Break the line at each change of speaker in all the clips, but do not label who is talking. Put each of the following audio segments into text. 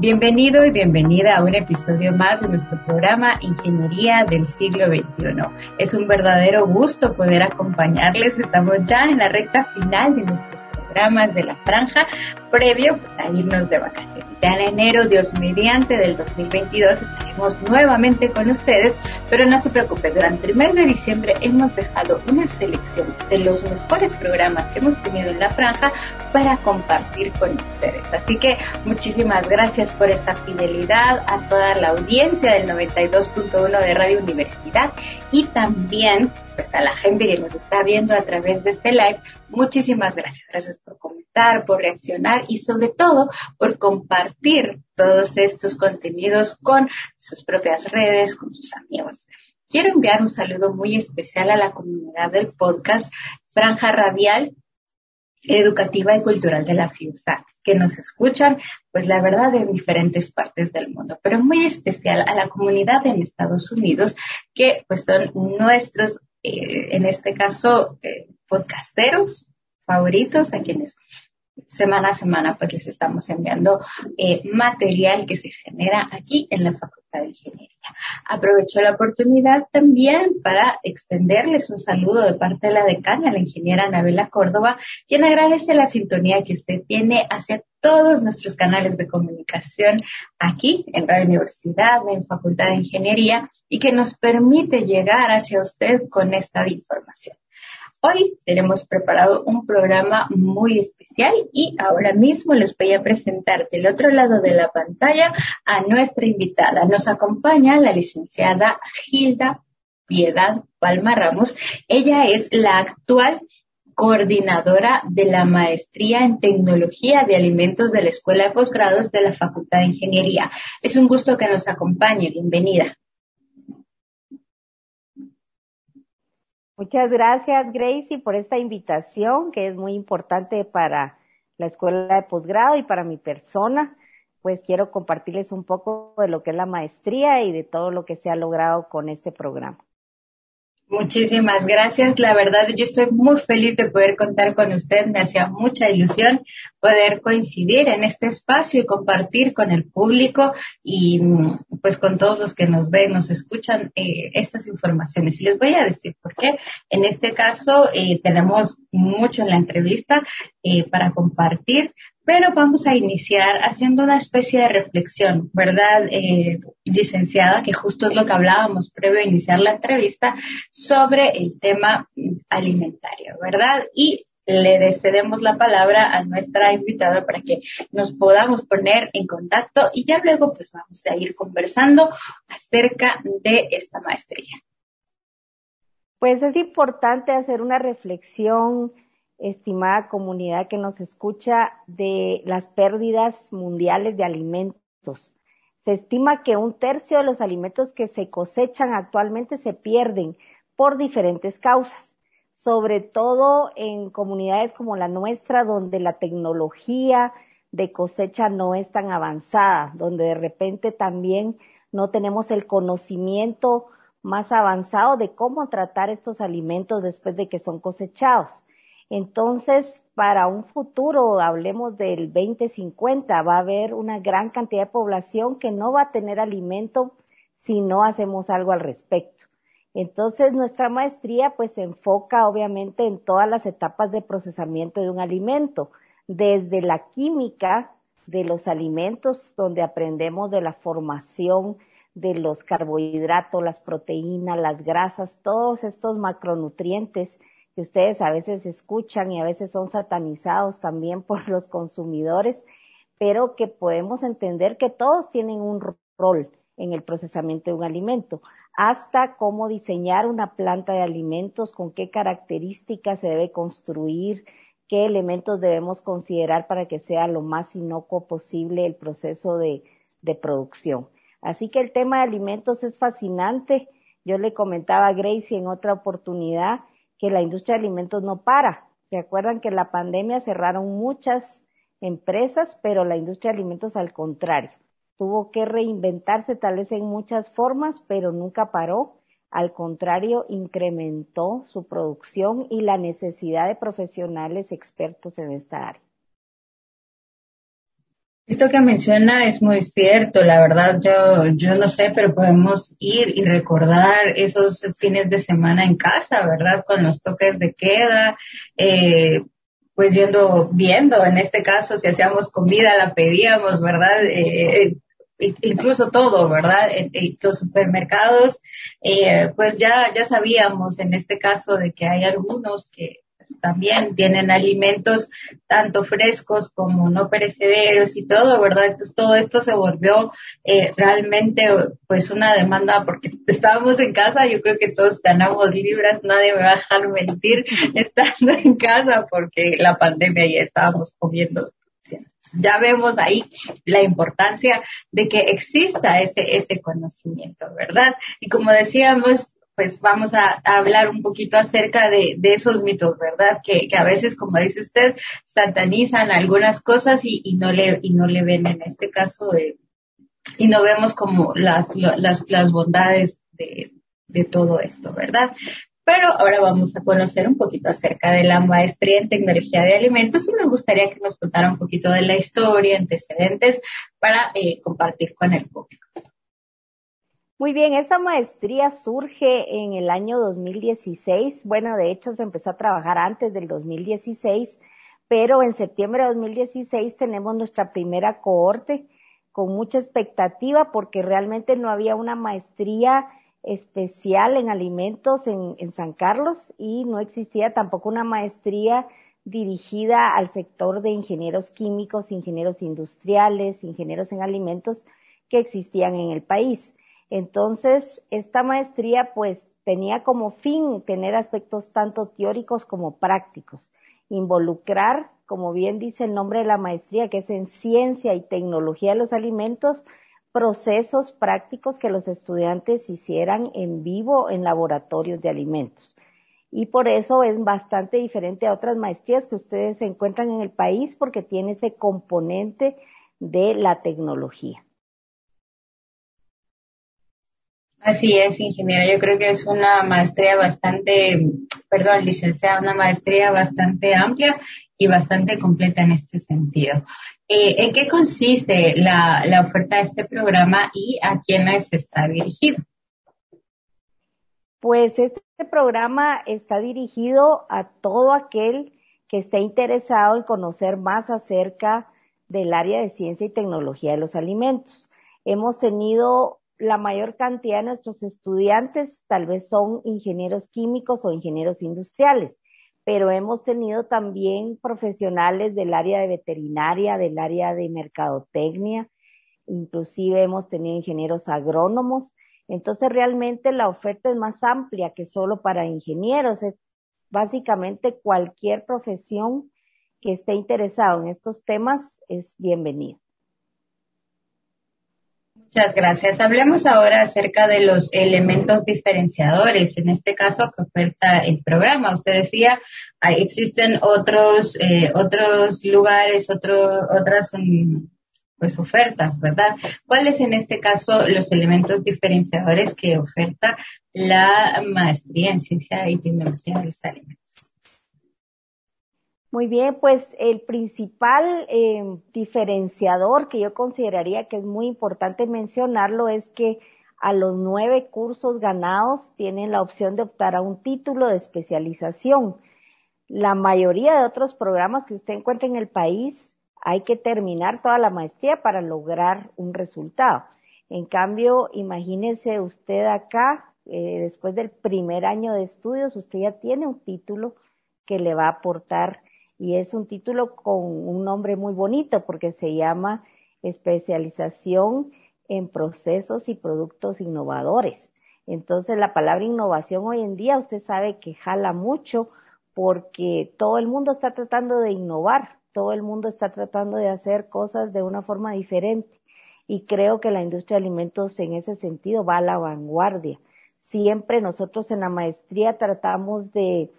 Bienvenido y bienvenida a un episodio más de nuestro programa Ingeniería del siglo XXI. Es un verdadero gusto poder acompañarles. Estamos ya en la recta final de nuestros programas de la franja previo pues, a irnos de vacaciones. Ya en enero, Dios mediante, del 2022 estaremos nuevamente con ustedes, pero no se preocupe, durante el mes de diciembre hemos dejado una selección de los mejores programas que hemos tenido en la franja para compartir con ustedes. Así que muchísimas gracias por esa fidelidad a toda la audiencia del 92.1 de Radio Universidad y también pues a la gente que nos está viendo a través de este live, muchísimas gracias. Gracias por comentar, por reaccionar y sobre todo por compartir todos estos contenidos con sus propias redes, con sus amigos. Quiero enviar un saludo muy especial a la comunidad del podcast Franja Radial educativa y cultural de la FIUSAC, que nos escuchan, pues la verdad, en diferentes partes del mundo, pero muy especial a la comunidad en Estados Unidos, que pues son nuestros eh, en este caso, eh, podcasteros favoritos a quienes semana a semana pues les estamos enviando eh, material que se genera aquí en la Facultad de Ingeniería. Aprovecho la oportunidad también para extenderles un saludo de parte de la decana, la ingeniera Anabela Córdoba, quien agradece la sintonía que usted tiene hacia todos nuestros canales de comunicación aquí en Radio Universidad, en Facultad de Ingeniería y que nos permite llegar hacia usted con esta información. Hoy tenemos preparado un programa muy especial y ahora mismo les voy a presentar del otro lado de la pantalla a nuestra invitada. Nos acompaña la licenciada Gilda Piedad Palma Ramos. Ella es la actual coordinadora de la Maestría en Tecnología de Alimentos de la Escuela de Posgrados de la Facultad de Ingeniería. Es un gusto que nos acompañe. Bienvenida.
Muchas gracias, Gracie, por esta invitación que es muy importante para la escuela de posgrado y para mi persona. Pues quiero compartirles un poco de lo que es la maestría y de todo lo que se ha logrado con este programa.
Muchísimas gracias. La verdad, yo estoy muy feliz de poder contar con usted. Me hacía mucha ilusión poder coincidir en este espacio y compartir con el público y pues con todos los que nos ven, nos escuchan eh, estas informaciones. Y les voy a decir por qué. En este caso, eh, tenemos mucho en la entrevista eh, para compartir, pero vamos a iniciar haciendo una especie de reflexión, ¿verdad, eh, licenciada? Que justo es lo que hablábamos previo a iniciar la entrevista sobre el tema alimentario, ¿verdad? Y le cedemos la palabra a nuestra invitada para que nos podamos poner en contacto y ya luego pues vamos a ir conversando acerca de esta maestría.
Pues es importante hacer una reflexión estimada comunidad que nos escucha, de las pérdidas mundiales de alimentos. Se estima que un tercio de los alimentos que se cosechan actualmente se pierden por diferentes causas, sobre todo en comunidades como la nuestra, donde la tecnología de cosecha no es tan avanzada, donde de repente también no tenemos el conocimiento más avanzado de cómo tratar estos alimentos después de que son cosechados. Entonces, para un futuro, hablemos del 2050, va a haber una gran cantidad de población que no va a tener alimento si no hacemos algo al respecto. Entonces, nuestra maestría pues se enfoca obviamente en todas las etapas de procesamiento de un alimento, desde la química de los alimentos, donde aprendemos de la formación de los carbohidratos, las proteínas, las grasas, todos estos macronutrientes que ustedes a veces escuchan y a veces son satanizados también por los consumidores, pero que podemos entender que todos tienen un rol en el procesamiento de un alimento, hasta cómo diseñar una planta de alimentos, con qué características se debe construir, qué elementos debemos considerar para que sea lo más inocuo posible el proceso de, de producción. Así que el tema de alimentos es fascinante. Yo le comentaba a Gracie en otra oportunidad que la industria de alimentos no para. ¿Se acuerdan que la pandemia cerraron muchas empresas, pero la industria de alimentos al contrario? Tuvo que reinventarse tal vez en muchas formas, pero nunca paró. Al contrario, incrementó su producción y la necesidad de profesionales expertos en esta área.
Esto que menciona es muy cierto, la verdad yo, yo no sé, pero podemos ir y recordar esos fines de semana en casa, ¿verdad? Con los toques de queda, eh, pues yendo, viendo, en este caso, si hacíamos comida, la pedíamos, ¿verdad? Eh, incluso todo, ¿verdad? En, los supermercados, eh, pues ya, ya sabíamos en este caso de que hay algunos que también tienen alimentos tanto frescos como no perecederos y todo, ¿verdad? Entonces todo esto se volvió eh, realmente pues una demanda porque estábamos en casa, yo creo que todos ganamos libras, nadie me va a dejar mentir estando en casa porque la pandemia ya estábamos comiendo ya vemos ahí la importancia de que exista ese, ese conocimiento, ¿verdad? Y como decíamos, pues vamos a, hablar un poquito acerca de, esos mitos, ¿verdad? Que, a veces, como dice usted, satanizan algunas cosas y, no le y no le ven en este caso eh, y no vemos como las las, las bondades de, de todo esto, ¿verdad? Pero ahora vamos a conocer un poquito acerca de la maestría en tecnología de alimentos y me gustaría que nos contara un poquito de la historia, antecedentes para eh, compartir con el público.
Muy bien, esta maestría surge en el año 2016. Bueno, de hecho se empezó a trabajar antes del 2016, pero en septiembre de 2016 tenemos nuestra primera cohorte con mucha expectativa porque realmente no había una maestría especial en alimentos en, en San Carlos y no existía tampoco una maestría dirigida al sector de ingenieros químicos, ingenieros industriales, ingenieros en alimentos que existían en el país. Entonces, esta maestría pues tenía como fin tener aspectos tanto teóricos como prácticos, involucrar, como bien dice el nombre de la maestría, que es en ciencia y tecnología de los alimentos, procesos prácticos que los estudiantes hicieran en vivo en laboratorios de alimentos. Y por eso es bastante diferente a otras maestrías que ustedes encuentran en el país porque tiene ese componente de la tecnología.
Así es, ingeniera. Yo creo que es una maestría bastante, perdón, licenciada, una maestría bastante amplia y bastante completa en este sentido. Eh, ¿En qué consiste la, la oferta de este programa y a quiénes está dirigido?
Pues este programa está dirigido a todo aquel que esté interesado en conocer más acerca del área de ciencia y tecnología de los alimentos. Hemos tenido la mayor cantidad de nuestros estudiantes tal vez son ingenieros químicos o ingenieros industriales, pero hemos tenido también profesionales del área de veterinaria, del área de mercadotecnia, inclusive hemos tenido ingenieros agrónomos. Entonces realmente la oferta es más amplia que solo para ingenieros, es básicamente cualquier profesión que esté interesado en estos temas es bienvenido.
Muchas gracias. Hablemos ahora acerca de los elementos diferenciadores, en este caso que oferta el programa. Usted decía, existen otros, eh, otros lugares, otro, otras um, pues ofertas, ¿verdad? ¿Cuáles en este caso los elementos diferenciadores que oferta la maestría en ciencia y tecnología de los alimentos?
Muy bien, pues el principal eh, diferenciador que yo consideraría que es muy importante mencionarlo es que a los nueve cursos ganados tienen la opción de optar a un título de especialización. La mayoría de otros programas que usted encuentra en el país hay que terminar toda la maestría para lograr un resultado. En cambio, imagínese usted acá, eh, después del primer año de estudios, usted ya tiene un título que le va a aportar y es un título con un nombre muy bonito porque se llama especialización en procesos y productos innovadores. Entonces la palabra innovación hoy en día usted sabe que jala mucho porque todo el mundo está tratando de innovar, todo el mundo está tratando de hacer cosas de una forma diferente y creo que la industria de alimentos en ese sentido va a la vanguardia. Siempre nosotros en la maestría tratamos de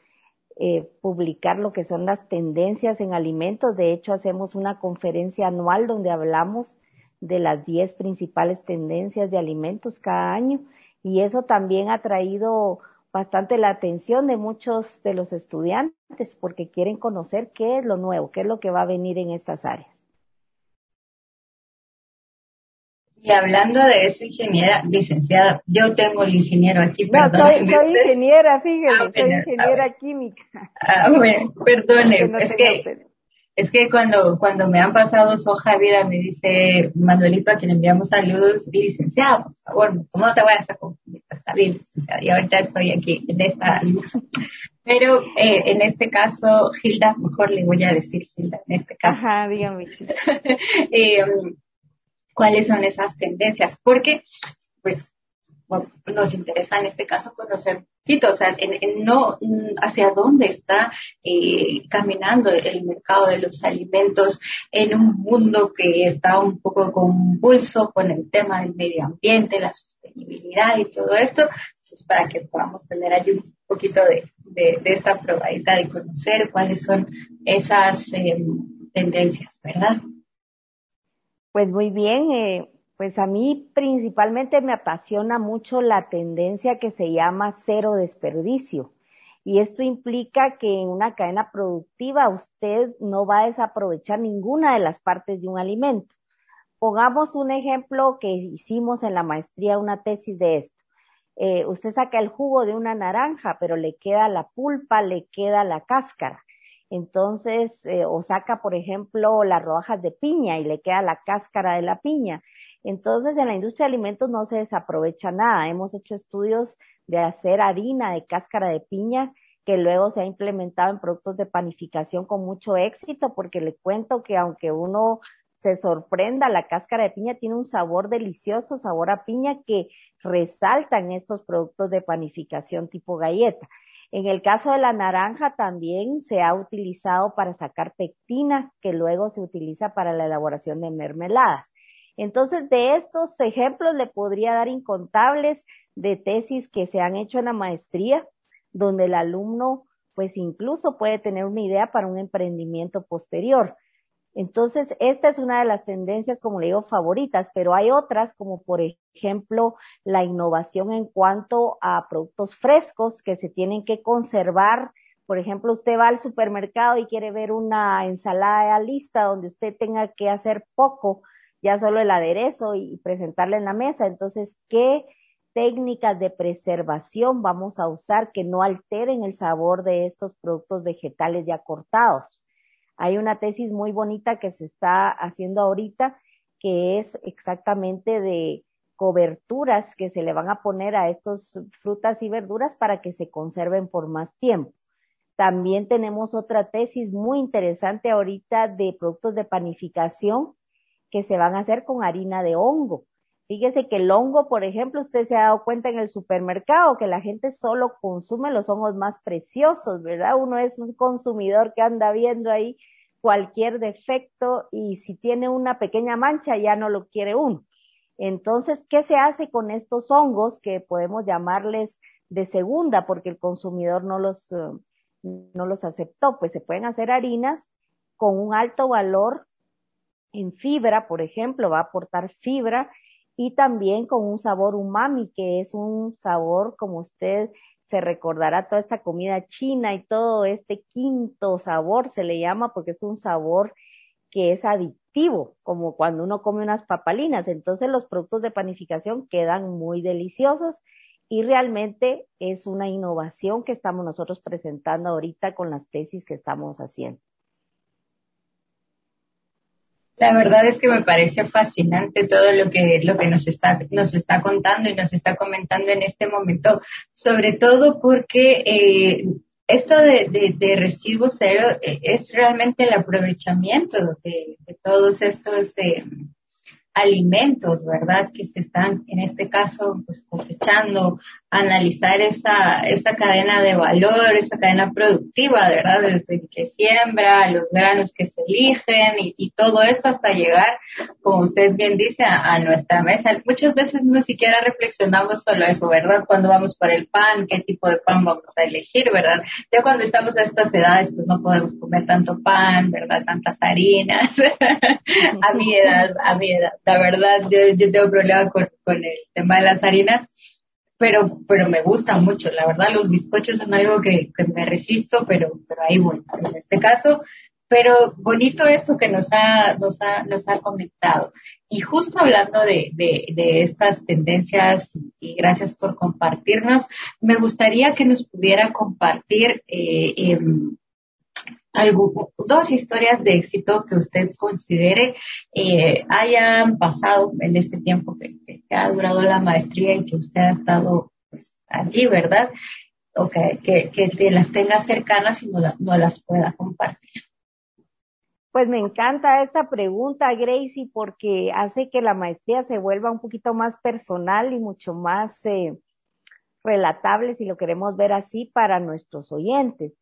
eh, publicar lo que son las tendencias en alimentos. De hecho, hacemos una conferencia anual donde hablamos de las 10 principales tendencias de alimentos cada año y eso también ha traído bastante la atención de muchos de los estudiantes porque quieren conocer qué es lo nuevo, qué es lo que va a venir en estas áreas.
Y hablando de eso, ingeniera, licenciada, yo tengo el ingeniero aquí,
no, Soy, ingeniera, fíjese, ah, soy ingeniera química.
Ah, bueno, perdone, es que es que cuando, cuando me han pasado de vida, me dice Manuelito, a quien enviamos saludos, licenciado, por favor, ¿cómo te vayas a confundir? Pues está bien, licenciada, y ahorita estoy aquí en esta lucha. Pero eh, en este caso, Gilda, mejor le voy a decir Gilda, en este caso.
Ajá, dígame.
eh, ¿Cuáles son esas tendencias? Porque, pues, nos interesa en este caso conocer un poquito, o sea, en, no hacia dónde está eh, caminando el mercado de los alimentos en un mundo que está un poco convulso con el tema del medio ambiente, la sostenibilidad y todo esto, pues para que podamos tener allí un poquito de, de, esta probadita de conocer cuáles son esas eh, tendencias, ¿verdad?
Pues muy bien, eh, pues a mí principalmente me apasiona mucho la tendencia que se llama cero desperdicio. Y esto implica que en una cadena productiva usted no va a desaprovechar ninguna de las partes de un alimento. Pongamos un ejemplo que hicimos en la maestría, una tesis de esto. Eh, usted saca el jugo de una naranja, pero le queda la pulpa, le queda la cáscara. Entonces, eh, o saca, por ejemplo, las rodajas de piña y le queda la cáscara de la piña. Entonces, en la industria de alimentos no se desaprovecha nada. Hemos hecho estudios de hacer harina de cáscara de piña que luego se ha implementado en productos de panificación con mucho éxito, porque le cuento que aunque uno se sorprenda, la cáscara de piña tiene un sabor delicioso, sabor a piña que resalta en estos productos de panificación tipo galleta. En el caso de la naranja también se ha utilizado para sacar pectina, que luego se utiliza para la elaboración de mermeladas. Entonces, de estos ejemplos le podría dar incontables de tesis que se han hecho en la maestría, donde el alumno pues incluso puede tener una idea para un emprendimiento posterior. Entonces, esta es una de las tendencias, como le digo, favoritas, pero hay otras, como por ejemplo la innovación en cuanto a productos frescos que se tienen que conservar. Por ejemplo, usted va al supermercado y quiere ver una ensalada lista donde usted tenga que hacer poco ya solo el aderezo y presentarle en la mesa. Entonces, ¿qué técnicas de preservación vamos a usar que no alteren el sabor de estos productos vegetales ya cortados? Hay una tesis muy bonita que se está haciendo ahorita que es exactamente de coberturas que se le van a poner a estos frutas y verduras para que se conserven por más tiempo. También tenemos otra tesis muy interesante ahorita de productos de panificación que se van a hacer con harina de hongo. Fíjese que el hongo, por ejemplo, usted se ha dado cuenta en el supermercado que la gente solo consume los hongos más preciosos, ¿verdad? Uno es un consumidor que anda viendo ahí cualquier defecto y si tiene una pequeña mancha ya no lo quiere uno. Entonces, ¿qué se hace con estos hongos que podemos llamarles de segunda porque el consumidor no los, eh, no los aceptó? Pues se pueden hacer harinas con un alto valor en fibra, por ejemplo, va a aportar fibra y también con un sabor umami, que es un sabor, como usted se recordará, toda esta comida china y todo este quinto sabor se le llama porque es un sabor que es adictivo, como cuando uno come unas papalinas. Entonces los productos de panificación quedan muy deliciosos y realmente es una innovación que estamos nosotros presentando ahorita con las tesis que estamos haciendo.
La verdad es que me parece fascinante todo lo que, lo que nos está, nos está contando y nos está comentando en este momento, sobre todo porque eh, esto de, de, residuo cero eh, es realmente el aprovechamiento de, de todos estos eh, alimentos, ¿verdad? Que se están, en este caso, pues cosechando, analizar esa, esa cadena de valor, esa cadena productiva, ¿verdad? Desde el que siembra, los granos que se eligen y, y todo esto hasta llegar, como usted bien dice, a, nuestra mesa. Muchas veces no siquiera reflexionamos solo eso, ¿verdad? Cuando vamos por el pan, qué tipo de pan vamos a elegir, ¿verdad? Ya cuando estamos a estas edades, pues no podemos comer tanto pan, ¿verdad? Tantas harinas. a mi edad, a mi edad. La verdad, yo, yo tengo problema con, con el tema de las harinas pero, pero me gusta mucho. La verdad, los bizcochos son algo que, que me resisto, pero, pero ahí voy. En este caso, pero bonito esto que nos ha, nos ha, nos ha comentado. Y justo hablando de, de, de estas tendencias, y gracias por compartirnos, me gustaría que nos pudiera compartir eh, eh, dos historias de éxito que usted considere eh, hayan pasado en este tiempo que, ha durado la maestría y que usted ha estado pues, allí, ¿verdad? O que, que, las tenga cercanas y no, no las pueda compartir.
Pues me encanta esta pregunta, Gracie, porque hace que la maestría se vuelva un poquito más personal y mucho más eh, relatable, si lo queremos ver así, para nuestros oyentes.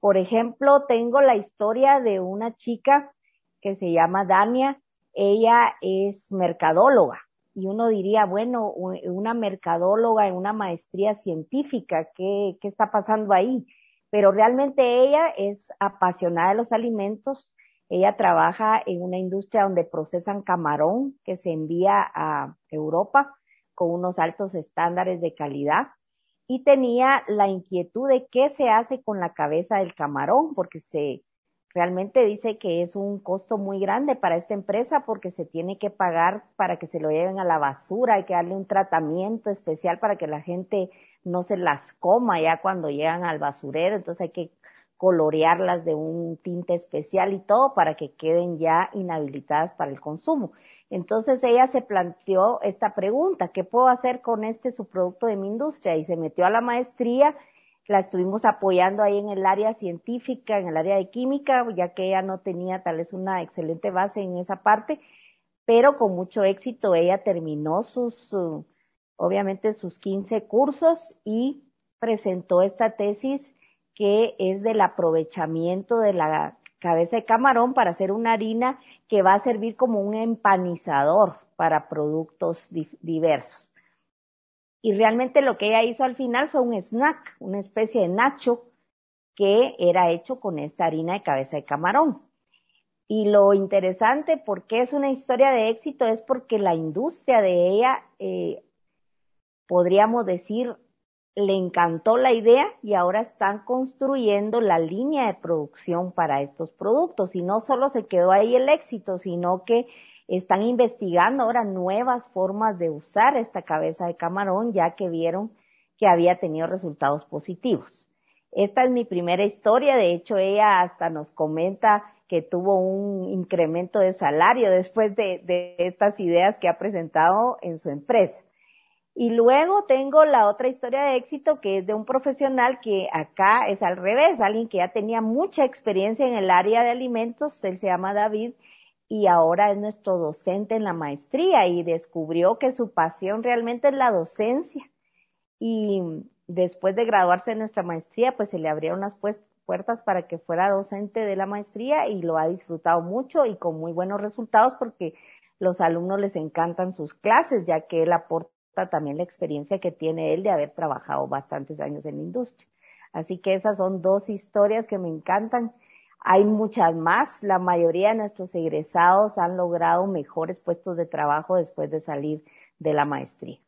Por ejemplo, tengo la historia de una chica que se llama Dania. Ella es mercadóloga. Y uno diría, bueno, una mercadóloga en una maestría científica, ¿qué, qué está pasando ahí? Pero realmente ella es apasionada de los alimentos, ella trabaja en una industria donde procesan camarón que se envía a Europa con unos altos estándares de calidad y tenía la inquietud de qué se hace con la cabeza del camarón porque se realmente dice que es un costo muy grande para esta empresa porque se tiene que pagar para que se lo lleven a la basura, hay que darle un tratamiento especial para que la gente no se las coma ya cuando llegan al basurero, entonces hay que colorearlas de un tinte especial y todo para que queden ya inhabilitadas para el consumo. Entonces ella se planteó esta pregunta, ¿qué puedo hacer con este subproducto de mi industria? Y se metió a la maestría, la estuvimos apoyando ahí en el área científica, en el área de química, ya que ella no tenía tal vez una excelente base en esa parte, pero con mucho éxito ella terminó sus, obviamente sus 15 cursos y presentó esta tesis que es del aprovechamiento de la cabeza de camarón para hacer una harina que va a servir como un empanizador para productos diversos. Y realmente lo que ella hizo al final fue un snack, una especie de nacho que era hecho con esta harina de cabeza de camarón. Y lo interesante, porque es una historia de éxito, es porque la industria de ella, eh, podríamos decir, le encantó la idea y ahora están construyendo la línea de producción para estos productos. Y no solo se quedó ahí el éxito, sino que están investigando ahora nuevas formas de usar esta cabeza de camarón, ya que vieron que había tenido resultados positivos. Esta es mi primera historia, de hecho ella hasta nos comenta que tuvo un incremento de salario después de, de estas ideas que ha presentado en su empresa. Y luego tengo la otra historia de éxito que es de un profesional que acá es al revés, alguien que ya tenía mucha experiencia en el área de alimentos, él se llama David y ahora es nuestro docente en la maestría y descubrió que su pasión realmente es la docencia. Y después de graduarse en nuestra maestría, pues se le abrieron las puertas para que fuera docente de la maestría y lo ha disfrutado mucho y con muy buenos resultados porque los alumnos les encantan sus clases, ya que él aporta también la experiencia que tiene él de haber trabajado bastantes años en la industria. Así que esas son dos historias que me encantan. Hay muchas más. La mayoría de nuestros egresados han logrado mejores puestos de trabajo después de salir de la maestría.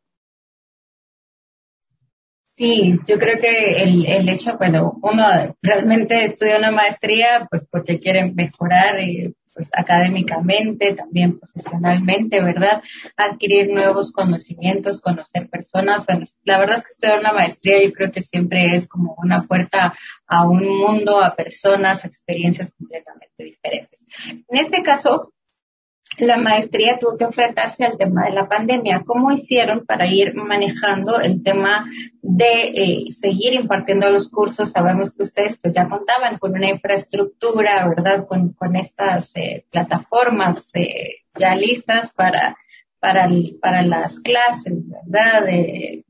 Sí, yo creo que el, el hecho, bueno, uno realmente estudia una maestría pues porque quiere mejorar eh, pues académicamente, también profesionalmente, ¿verdad? Adquirir nuevos conocimientos, conocer personas. Bueno, la verdad es que estudiar una maestría yo creo que siempre es como una puerta a un mundo, a personas, a experiencias completamente diferentes. En este caso, la maestría tuvo que enfrentarse al tema de la pandemia. ¿Cómo hicieron para ir manejando el tema de eh, seguir impartiendo los cursos? Sabemos que ustedes pues, ya contaban con una infraestructura, ¿verdad? Con, con estas eh, plataformas eh, ya listas para, para, para las clases, ¿verdad? De,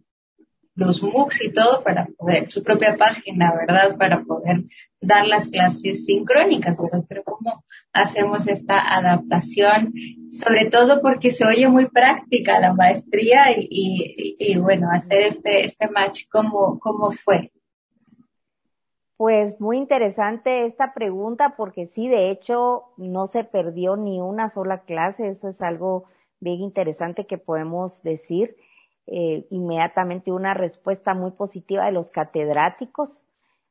los MOOCs y todo para poder, su propia página, ¿verdad? Para poder dar las clases sincrónicas, ¿verdad? Pero ¿cómo hacemos esta adaptación? Sobre todo porque se oye muy práctica la maestría y, y, bueno, hacer este, este match, ¿cómo, cómo fue?
Pues muy interesante esta pregunta porque sí, de hecho, no se perdió ni una sola clase. Eso es algo bien interesante que podemos decir eh, inmediatamente una respuesta muy positiva de los catedráticos.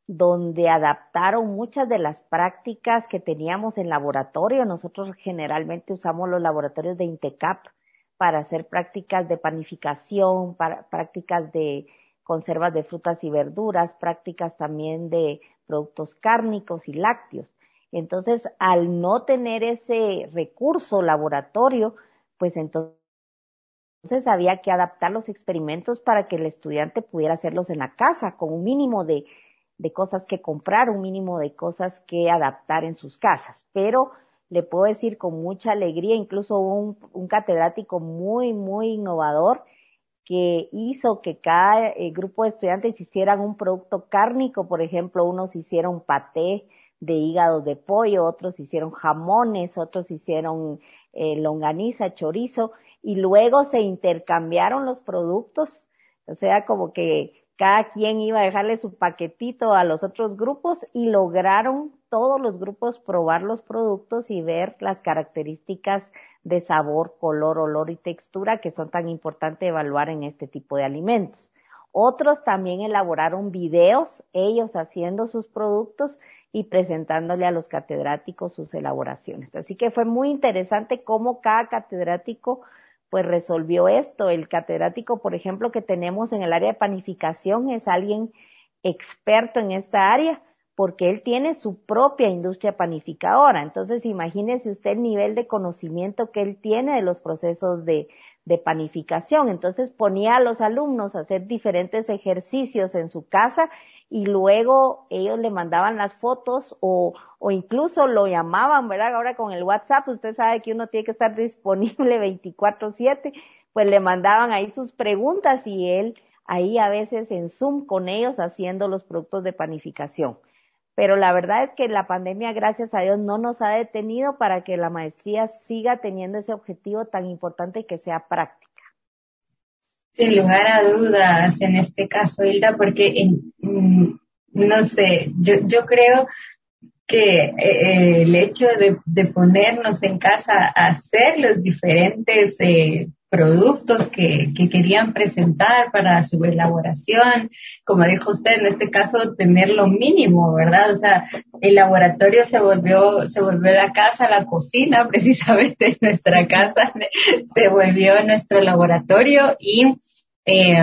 donde adaptaron muchas de las prácticas que teníamos en laboratorio. Nosotros generalmente usamos los laboratorios de INTECAP para hacer prácticas de panificación, prácticas de conservas de frutas y verduras, prácticas también de productos cárnicos y lácteos. Entonces, al no tener ese recurso laboratorio, pues entonces había que adaptar los experimentos para que el estudiante pudiera hacerlos en la casa con un mínimo de de cosas que comprar, un mínimo de cosas que adaptar en sus casas. Pero le puedo decir con mucha alegría, incluso un, un catedrático muy, muy innovador que hizo que cada eh, grupo de estudiantes hicieran un producto cárnico, por ejemplo, unos hicieron paté de hígado de pollo, otros hicieron jamones, otros hicieron eh, longaniza, chorizo, y luego se intercambiaron los productos, o sea, como que cada quien iba a dejarle su paquetito a los otros grupos y lograron todos los grupos probar los productos y ver las características de sabor, color, olor y textura que son tan importantes evaluar en este tipo de alimentos. Otros también elaboraron videos, ellos haciendo sus productos y presentándole a los catedráticos sus elaboraciones. Así que fue muy interesante cómo cada catedrático pues resolvió esto. El catedrático, por ejemplo, que tenemos en el área de panificación es alguien experto en esta área porque él tiene su propia industria panificadora. Entonces, imagínese usted el nivel de conocimiento que él tiene de los procesos de, de panificación. Entonces, ponía a los alumnos a hacer diferentes ejercicios en su casa y luego ellos le mandaban las fotos o, o incluso lo llamaban, ¿verdad? Ahora con el WhatsApp, usted sabe que uno tiene que estar disponible 24/7, pues le mandaban ahí sus preguntas y él ahí a veces en Zoom con ellos haciendo los productos de panificación. Pero la verdad es que la pandemia, gracias a Dios, no nos ha detenido para que la maestría siga teniendo ese objetivo tan importante que sea práctica.
Sin lugar a dudas, en este caso, Hilda, porque en, mm, no sé, yo, yo creo que eh, el hecho de, de, ponernos en casa a hacer los diferentes eh, productos que, que, querían presentar para su elaboración, como dijo usted, en este caso tener lo mínimo, ¿verdad? O sea, el laboratorio se volvió, se volvió la casa, la cocina, precisamente nuestra casa, se volvió nuestro laboratorio y eh,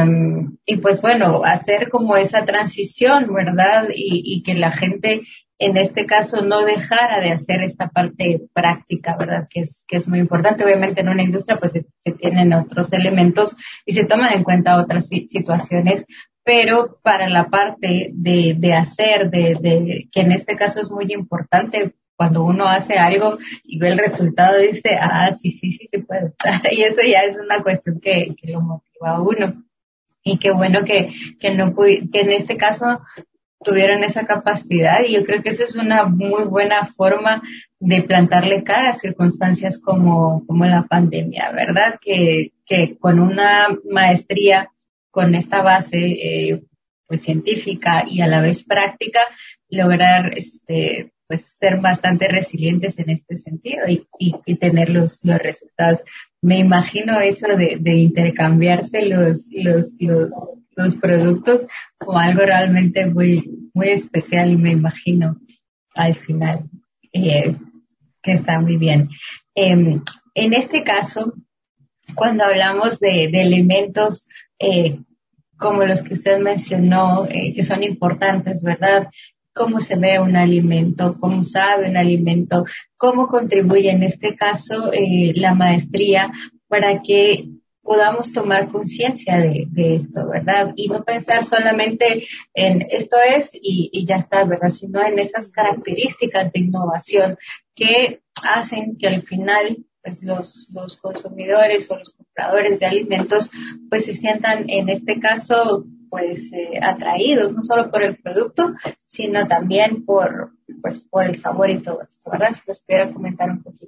y pues bueno, hacer como esa transición, ¿verdad? Y, que la gente en este caso no dejara de hacer esta parte práctica, ¿verdad? Que es, que es muy importante. Obviamente en una industria pues se, tienen otros elementos y se toman en cuenta otras situaciones, pero para la parte de, de hacer, de, de, que en este caso es muy importante cuando uno hace algo y ve el resultado dice, ah, sí, sí, sí se puede. y eso ya es una cuestión que, que lo motiva a uno. Y qué bueno que, que no que en este caso tuvieron esa capacidad y yo creo que eso es una muy buena forma de plantarle cara a circunstancias como, como la pandemia, ¿verdad? Que, que con una maestría, con esta base eh, pues científica y a la vez práctica, lograr este pues ser bastante resilientes en este sentido y, y, y tener los, los resultados. Me imagino eso de, de intercambiarse los, los, los, los productos como algo realmente muy, muy especial, me imagino, al final, eh, que está muy bien. Eh, en este caso, cuando hablamos de, elementos eh, como los que usted mencionó, eh, que son importantes, ¿verdad? Cómo se ve un alimento, cómo sabe un alimento, cómo contribuye en este caso la maestría para que podamos tomar conciencia de, esto, ¿verdad? Y no pensar solamente en esto es y, y, ya está, ¿verdad? Sino en esas características de innovación que hacen que al final pues los, los consumidores o los compradores de alimentos pues se sientan en este caso pues eh, atraídos no solo por el producto sino también por pues por el sabor y todo esto, ¿verdad? Si nos pudiera comentar un poquito.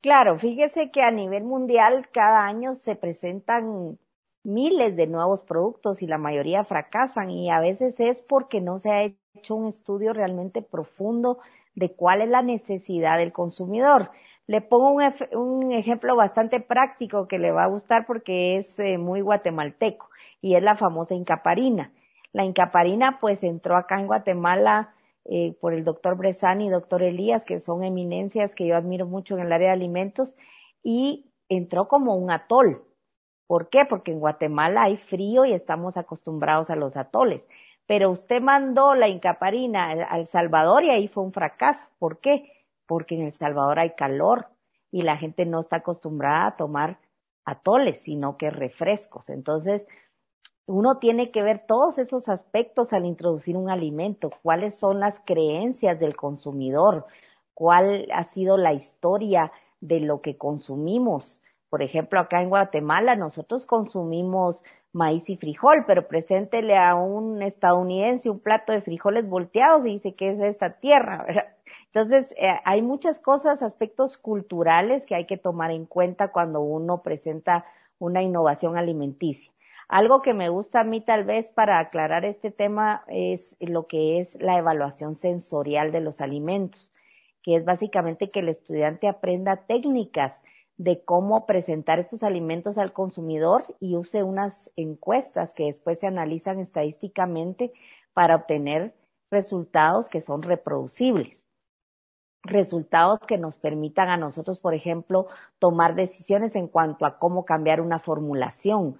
Claro, fíjese que a nivel mundial cada año se presentan miles de nuevos productos y la mayoría fracasan y a veces es porque no se ha hecho un estudio realmente profundo de cuál es la necesidad del consumidor. Le pongo un, un ejemplo bastante práctico que le va a gustar porque es eh, muy guatemalteco y es la famosa incaparina. La incaparina pues entró acá en Guatemala eh, por el doctor Bresani y doctor Elías, que son eminencias que yo admiro mucho en el área de alimentos, y entró como un atol. ¿Por qué? Porque en Guatemala hay frío y estamos acostumbrados a los atoles. Pero usted mandó la incaparina al Salvador y ahí fue un fracaso. ¿Por qué? Porque en El Salvador hay calor y la gente no está acostumbrada a tomar atoles, sino que refrescos. Entonces, uno tiene que ver todos esos aspectos al introducir un alimento, cuáles son las creencias del consumidor, cuál ha sido la historia de lo que consumimos. Por ejemplo, acá en Guatemala nosotros consumimos maíz y frijol, pero preséntele a un estadounidense un plato de frijoles volteados y dice que es esta tierra, ¿verdad? Entonces, eh, hay muchas cosas, aspectos culturales que hay que tomar en cuenta cuando uno presenta una innovación alimenticia. Algo que me gusta a mí tal vez para aclarar este tema es lo que es la evaluación sensorial de los alimentos, que es básicamente que el estudiante aprenda técnicas de cómo presentar estos alimentos al consumidor y use unas encuestas que después se analizan estadísticamente para obtener resultados que son reproducibles. Resultados que nos permitan a nosotros, por ejemplo, tomar decisiones en cuanto a cómo cambiar una formulación,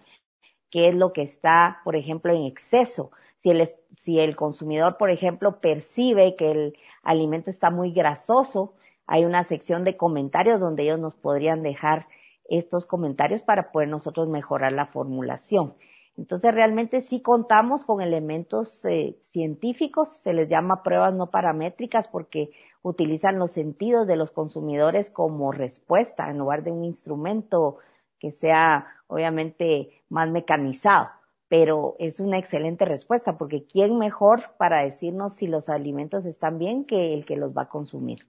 qué es lo que está, por ejemplo, en exceso. Si el, si el consumidor, por ejemplo, percibe que el alimento está muy grasoso, hay una sección de comentarios donde ellos nos podrían dejar estos comentarios para poder nosotros mejorar la formulación. Entonces, realmente sí contamos con elementos eh, científicos, se les llama pruebas no paramétricas porque utilizan los sentidos de los consumidores como respuesta en lugar de un instrumento que sea obviamente más mecanizado, pero es una excelente respuesta porque ¿quién mejor para decirnos si los alimentos están bien que el que los va a consumir?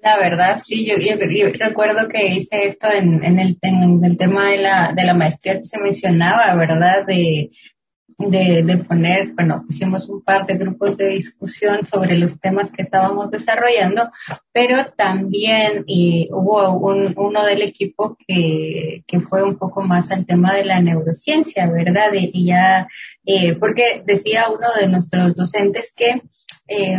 La verdad, sí, yo, recuerdo que hice esto en, en, el, en el tema de la, de la maestría que se mencionaba, ¿verdad? De, de, de, poner, bueno, pusimos un par de grupos de discusión sobre los temas que estábamos desarrollando, pero también hubo un, uno del equipo que, que fue un poco más al tema de la neurociencia, ¿verdad? Y ya, eh, porque decía uno de nuestros docentes que eh,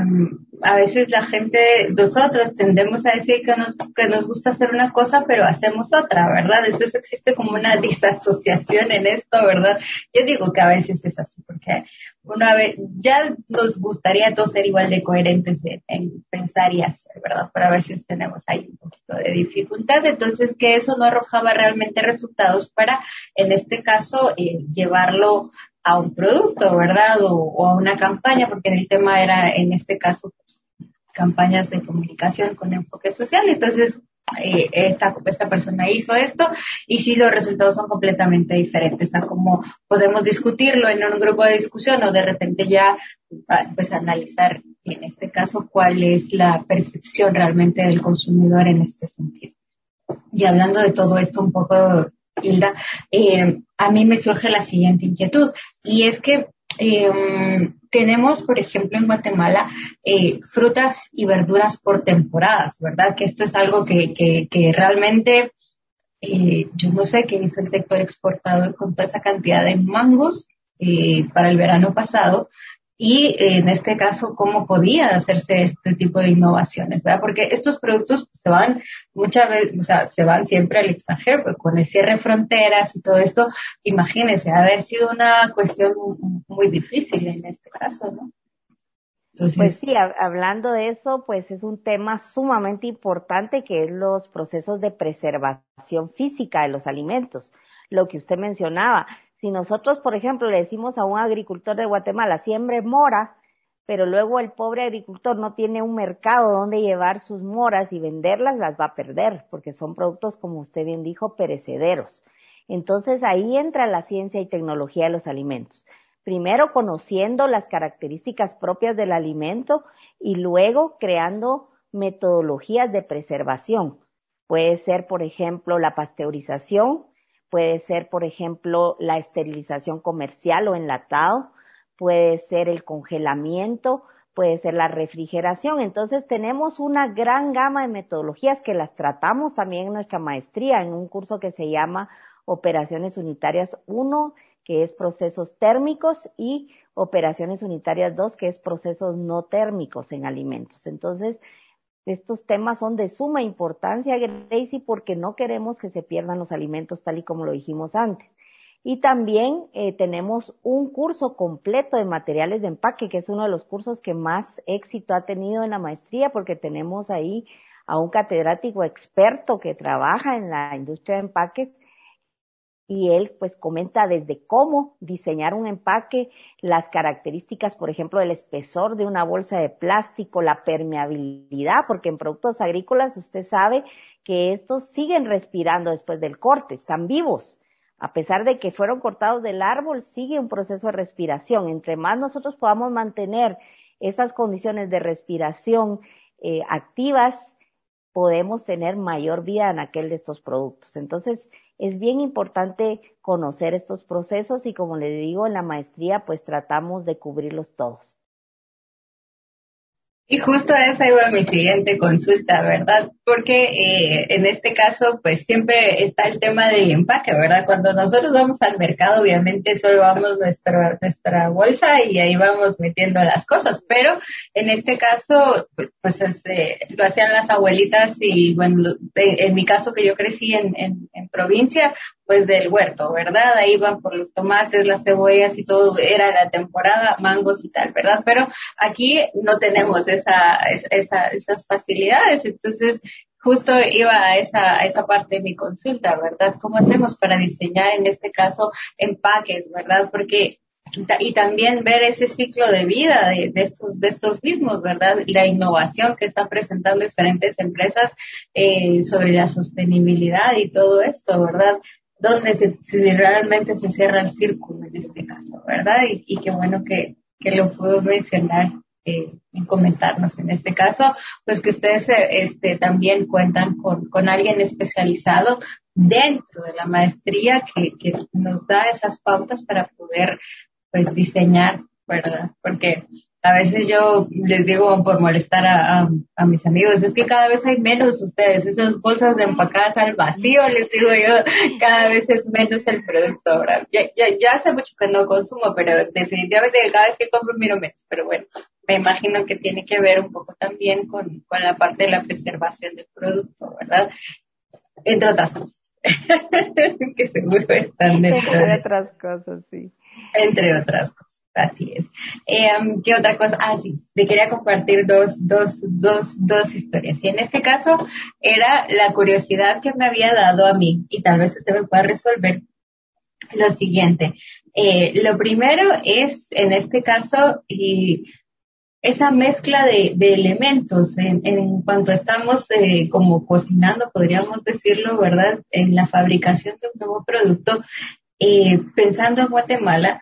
a veces la gente, nosotros tendemos a decir que nos, que nos gusta hacer una cosa, pero hacemos otra, ¿verdad? Entonces existe como una disasociación en esto, ¿verdad? Yo digo que a veces es así, porque una vez, ya nos gustaría todos ser igual de coherentes en, pensar y hacer, ¿verdad? Pero a veces tenemos ahí un poquito de dificultad, entonces que eso no arrojaba realmente resultados para, en este caso, eh, llevarlo a un producto, ¿verdad? O, a una campaña, porque el tema era, en este caso, pues, campañas de comunicación con enfoque social. Entonces, eh, esta, esta persona hizo esto y si los resultados son completamente diferentes a cómo podemos discutirlo en un grupo de discusión o de repente ya pues analizar en este caso cuál es la percepción realmente del consumidor en este sentido. Y hablando de todo esto un poco Hilda, eh, a mí me surge la siguiente inquietud y es que eh, tenemos, por ejemplo, en Guatemala eh, frutas y verduras por temporadas, ¿verdad? Que esto es algo que, que, que realmente yo no sé qué hizo el sector exportador con toda esa cantidad de mangos para el verano pasado, y en este caso cómo podía hacerse este tipo de innovaciones, ¿verdad? Porque estos productos pues, se van muchas veces, o sea, se van siempre al extranjero, pero con el cierre de fronteras y todo esto, imagínense, haber sido una cuestión muy difícil en este caso, ¿no?
pues sí, hablando de eso, pues es un tema sumamente importante que es los procesos de preservación física de los alimentos. Lo que usted mencionaba, si nosotros, por ejemplo, le decimos a un agricultor de Guatemala, siembre mora, pero luego el pobre agricultor no tiene un mercado donde llevar sus moras y venderlas, las va a perder, porque son productos, como usted bien dijo, perecederos. Entonces ahí entra la ciencia y tecnología de los alimentos. Primero conociendo las características propias del alimento y luego creando metodologías de preservación. Puede ser, por ejemplo, la pasteurización, puede ser, por ejemplo, la esterilización comercial o enlatado, puede ser el congelamiento, puede ser la refrigeración. Entonces tenemos una gran gama de metodologías que las tratamos también en nuestra maestría en un curso que se llama Operaciones Unitarias 1, que es procesos térmicos, y operaciones unitarias 2, que es procesos no térmicos en alimentos. Entonces, estos temas son de suma importancia, Gracie, porque no queremos que se pierdan los alimentos tal y como lo dijimos antes. Y también eh, tenemos un curso completo de materiales de empaque, que es uno de los cursos que más éxito ha tenido en la maestría, porque tenemos ahí a un catedrático experto que trabaja en la industria de empaques y él pues comenta desde cómo diseñar un empaque, las características, por ejemplo, del espesor de una bolsa de plástico, la permeabilidad, porque en productos agrícolas usted sabe que estos siguen respirando después del corte, están vivos. A pesar de que fueron cortados del árbol, sigue un proceso de respiración. Entre más nosotros podamos mantener esas condiciones de respiración eh, activas, podemos tener mayor vida en aquel de estos productos. Entonces, es bien importante conocer estos procesos y como le digo, en la maestría pues tratamos de cubrirlos todos.
Y justo esa iba mi siguiente consulta, ¿verdad? Porque eh, en este caso, pues siempre está el tema del empaque, ¿verdad? Cuando nosotros vamos al mercado, obviamente solo vamos nuestra, nuestra bolsa y ahí vamos metiendo las cosas, pero en este caso, pues, pues lo hacían las abuelitas y bueno, en, mi caso que yo crecí en, en, en provincia, pues del huerto, ¿verdad? Ahí van por los tomates, las cebollas y todo, era la temporada, mangos y tal, ¿verdad? Pero aquí no tenemos esa, esa, esas facilidades, entonces justo iba a esa, a esa parte de mi consulta, ¿verdad? ¿Cómo hacemos para diseñar en este caso empaques, ¿verdad? Porque y también ver ese ciclo de vida de, de, estos de estos mismos, ¿verdad? La innovación que están presentando diferentes empresas eh, sobre la sostenibilidad y todo esto, ¿verdad? Donde se, si realmente se cierra el círculo en este caso, ¿verdad? Y, y qué bueno que, que lo pudo mencionar eh, y comentarnos en este caso, pues que ustedes eh, este, también cuentan con, con alguien especializado dentro de la maestría que, que nos da esas pautas para poder pues diseñar, ¿verdad? Porque a veces yo les digo por molestar a, a, mis amigos, es que cada vez hay menos ustedes, esas bolsas de empacadas al vacío, les digo yo, cada vez es menos el producto. ahora. Ya, ya, ya hace mucho que no consumo, pero definitivamente cada vez que compro miro menos, pero bueno, me imagino que tiene que ver un poco también con, con la parte de la preservación del producto, ¿verdad? Entre otras cosas. que seguro están dentro
Entre otras cosas, sí.
Entre otras cosas. Así es. Eh, ¿Qué otra cosa? Ah, sí, te quería compartir dos, dos, dos, dos historias. Y en este caso era la curiosidad que me había dado a mí, y tal vez usted me pueda resolver lo siguiente. Eh, lo primero es, en este caso, y esa mezcla de, elementos en, en, cuanto estamos eh, como cocinando, podríamos decirlo, ¿verdad? En la fabricación de un nuevo producto, eh, pensando en Guatemala,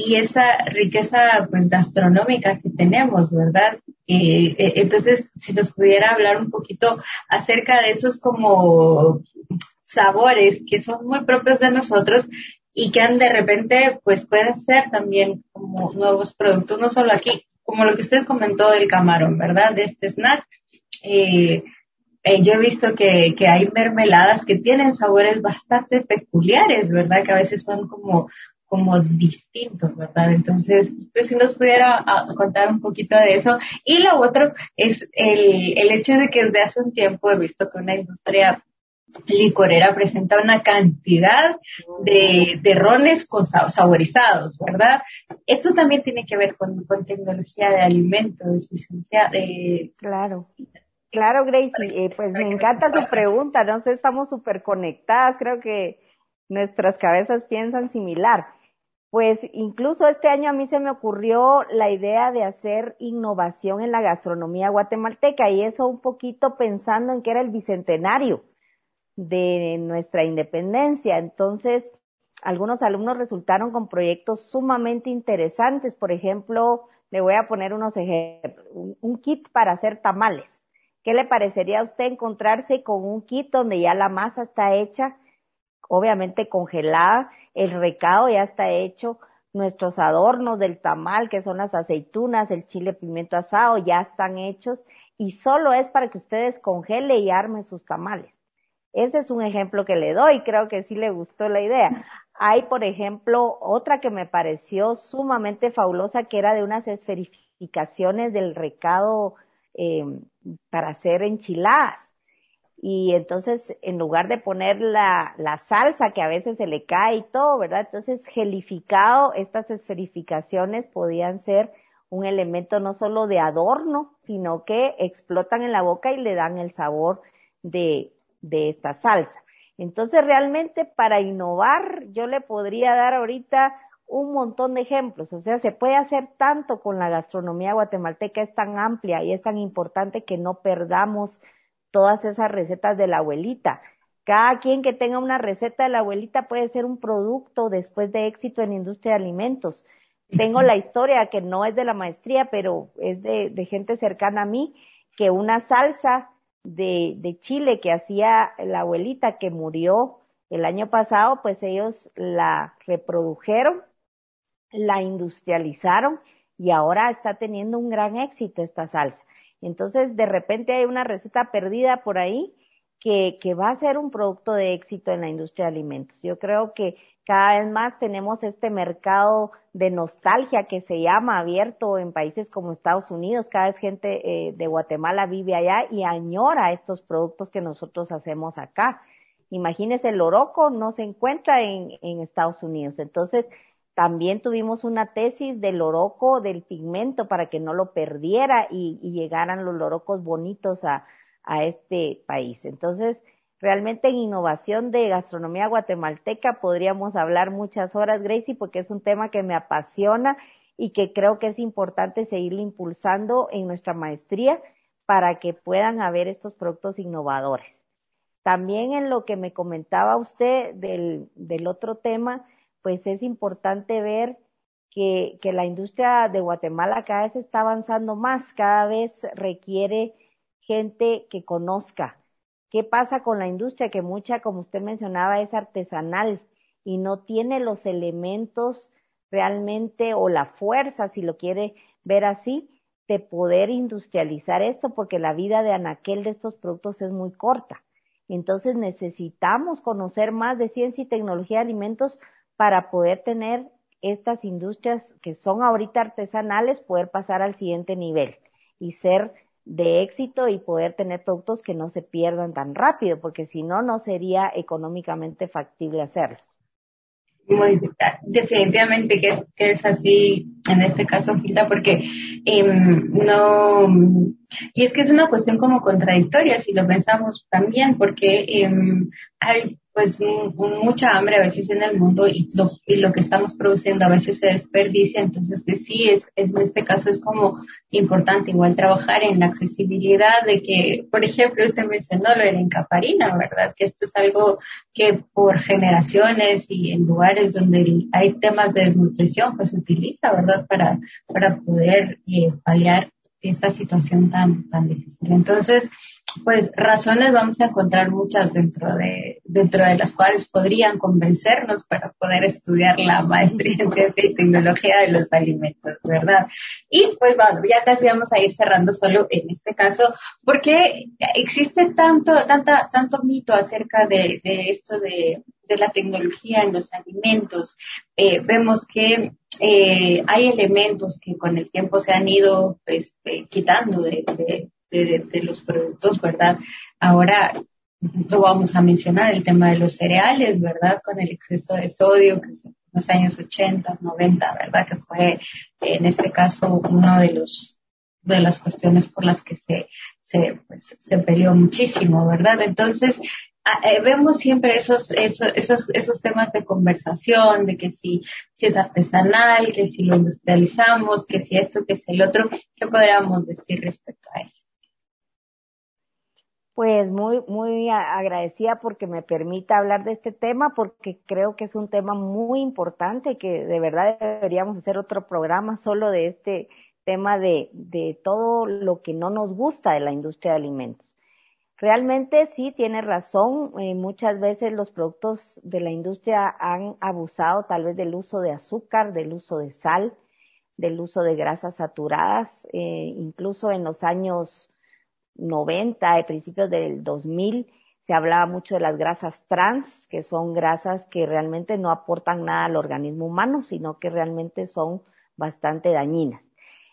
y esa riqueza pues gastronómica que tenemos, ¿verdad? Eh, eh, entonces, si nos pudiera hablar un poquito acerca de esos como sabores que son muy propios de nosotros y que de repente pues pueden ser también como nuevos productos, no solo aquí, como lo que usted comentó del camarón, ¿verdad? De este snack. Eh, yo he visto que, que hay mermeladas que tienen sabores bastante peculiares, ¿verdad? Que a veces son como como distintos, ¿verdad? Entonces, pues si nos pudiera ah, contar un poquito de eso. Y lo otro es el, el hecho de que desde hace un tiempo he visto que una industria licorera presenta una cantidad de, de rones con saborizados, ¿verdad? Esto también tiene que ver con, con tecnología de alimentos, licenciada. De...
Claro. Claro, Gracie, eh, pues me encanta su pregunta, sé, estamos súper conectadas, creo que nuestras cabezas piensan similar. Pues incluso este año a mí se me ocurrió la idea de hacer innovación en la gastronomía guatemalteca y eso un poquito pensando en que era el bicentenario de nuestra independencia. Entonces, algunos alumnos resultaron con proyectos sumamente interesantes. Por ejemplo, le voy a poner unos ejemplos. Un, kit para hacer tamales. ¿Qué le parecería a usted encontrarse con un kit donde ya la masa está hecha obviamente congelada, el recado ya está hecho, nuestros adornos del tamal, que son las aceitunas, el chile pimiento asado, ya están hechos y solo es para que ustedes congele y armen sus tamales. Ese es un ejemplo que le doy, creo que sí le gustó la idea. Hay, por ejemplo, otra que me pareció sumamente fabulosa, que era de unas esferificaciones del recado eh, para hacer enchiladas. Y entonces, en lugar de poner la, la salsa que a veces se le cae y todo, ¿verdad? Entonces, gelificado, estas esferificaciones podían ser un elemento no solo de adorno, sino que explotan en la boca y le dan el sabor de, de esta salsa. Entonces, realmente para innovar, yo le podría dar ahorita un montón de ejemplos. O sea, se puede hacer tanto con la gastronomía guatemalteca, es tan amplia y es tan importante que no perdamos todas esas recetas de la abuelita. Cada quien que tenga una receta de la abuelita puede ser un producto después de éxito en industria de alimentos. Tengo la historia que no es de la maestría, pero es de, de gente cercana a mí, que una salsa de, de Chile que hacía la abuelita que murió el año pasado, pues ellos la reprodujeron, la industrializaron y ahora está teniendo un gran éxito esta salsa. Entonces, de repente hay una receta perdida por ahí que, va a ser un producto de éxito en la industria de alimentos. Yo creo que cada vez más tenemos este mercado de nostalgia que se llama abierto en países como Estados Unidos. Cada vez gente eh, de Guatemala vive allá y añora estos productos que nosotros hacemos acá. Imagínese, el loroco no se encuentra en, en Estados Unidos. Entonces, también tuvimos una tesis del loroco, del pigmento, para que no lo perdiera y, llegaran los lorocos bonitos a, este país. Entonces, Realmente en innovación de gastronomía guatemalteca podríamos hablar muchas horas, Gracie, porque es un tema que me apasiona y que creo que es importante seguirlo impulsando en nuestra maestría para que puedan haber estos productos innovadores. También en lo que me comentaba usted del otro tema, pues es importante ver que, que la industria de Guatemala cada vez está avanzando más, cada vez requiere gente que conozca ¿Qué pasa con la industria? Que mucha, como usted mencionaba, es artesanal y no tiene los elementos realmente o la fuerza, si lo quiere ver así, de poder industrializar esto porque la vida de anaquel de estos productos es muy corta. Entonces necesitamos conocer más de ciencia y tecnología de alimentos para poder tener estas industrias que son ahorita artesanales, poder pasar al siguiente nivel y ser de éxito y poder tener productos que no se pierdan tan rápido, porque si no, no sería económicamente factible hacerlo.
Definitivamente que es, que es así en este caso, Gilda, porque eh, no, y es que es una cuestión como contradictoria si lo pensamos también, porque eh, hay pues mucha hambre a veces en el mundo y lo, y lo que estamos produciendo a veces se desperdicia, entonces que sí, es, es, en este caso es como importante igual trabajar en la accesibilidad de que, por ejemplo, usted mencionó lo de la encaparina, ¿verdad? Que esto es algo que por generaciones y en lugares donde hay temas de desnutrición, pues se utiliza, ¿verdad? Para, para poder eh, paliar esta situación tan, tan difícil. Entonces, pues razones vamos a encontrar muchas dentro de, dentro de las cuales podrían convencernos para poder estudiar la maestría en ciencia y tecnología de los alimentos, ¿verdad? Y pues bueno, ya casi vamos a ir cerrando solo en este caso, porque existe tanto, tanta, tanto mito acerca de, de esto de, de la tecnología en los alimentos. Eh, vemos que eh, hay elementos que con el tiempo se han ido pues, eh, quitando de, los productos, ¿verdad? Ahora lo vamos a mencionar, el tema de los cereales, ¿verdad? Con el exceso de sodio que en los años 80, 90, ¿verdad? Que fue en este caso uno de los de las cuestiones por las que se se, pues, se peleó muchísimo, ¿verdad? Entonces, eh, vemos siempre esos, esos, esos, esos temas de conversación, de que si, si es artesanal, que si lo industrializamos, que si esto, que si el otro, ¿qué podríamos decir respecto a ello?
Pues muy, muy agradecida porque me permita hablar de este tema, porque creo que es un tema muy importante que de verdad deberíamos hacer otro programa solo de este tema de, de todo lo que no nos gusta de la industria de alimentos. Realmente sí tiene razón, eh, muchas veces los productos de la industria han abusado tal vez del uso de azúcar, del uso de sal, del uso de grasas saturadas, eh, incluso en los años 90, a principios del 2000, se hablaba mucho de las grasas trans, que son grasas que realmente no aportan nada al organismo humano, sino que realmente son bastante dañinas.